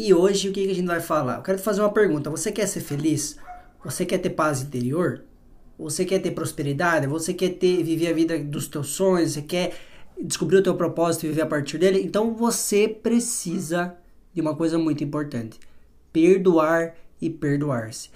E hoje o que a gente vai falar? Eu quero te fazer uma pergunta. Você quer ser feliz? Você quer ter paz interior? Você quer ter prosperidade? Você quer ter viver a vida dos teus sonhos? Você quer descobrir o teu propósito e viver a partir dele? Então você precisa de uma coisa muito importante: perdoar e perdoar-se.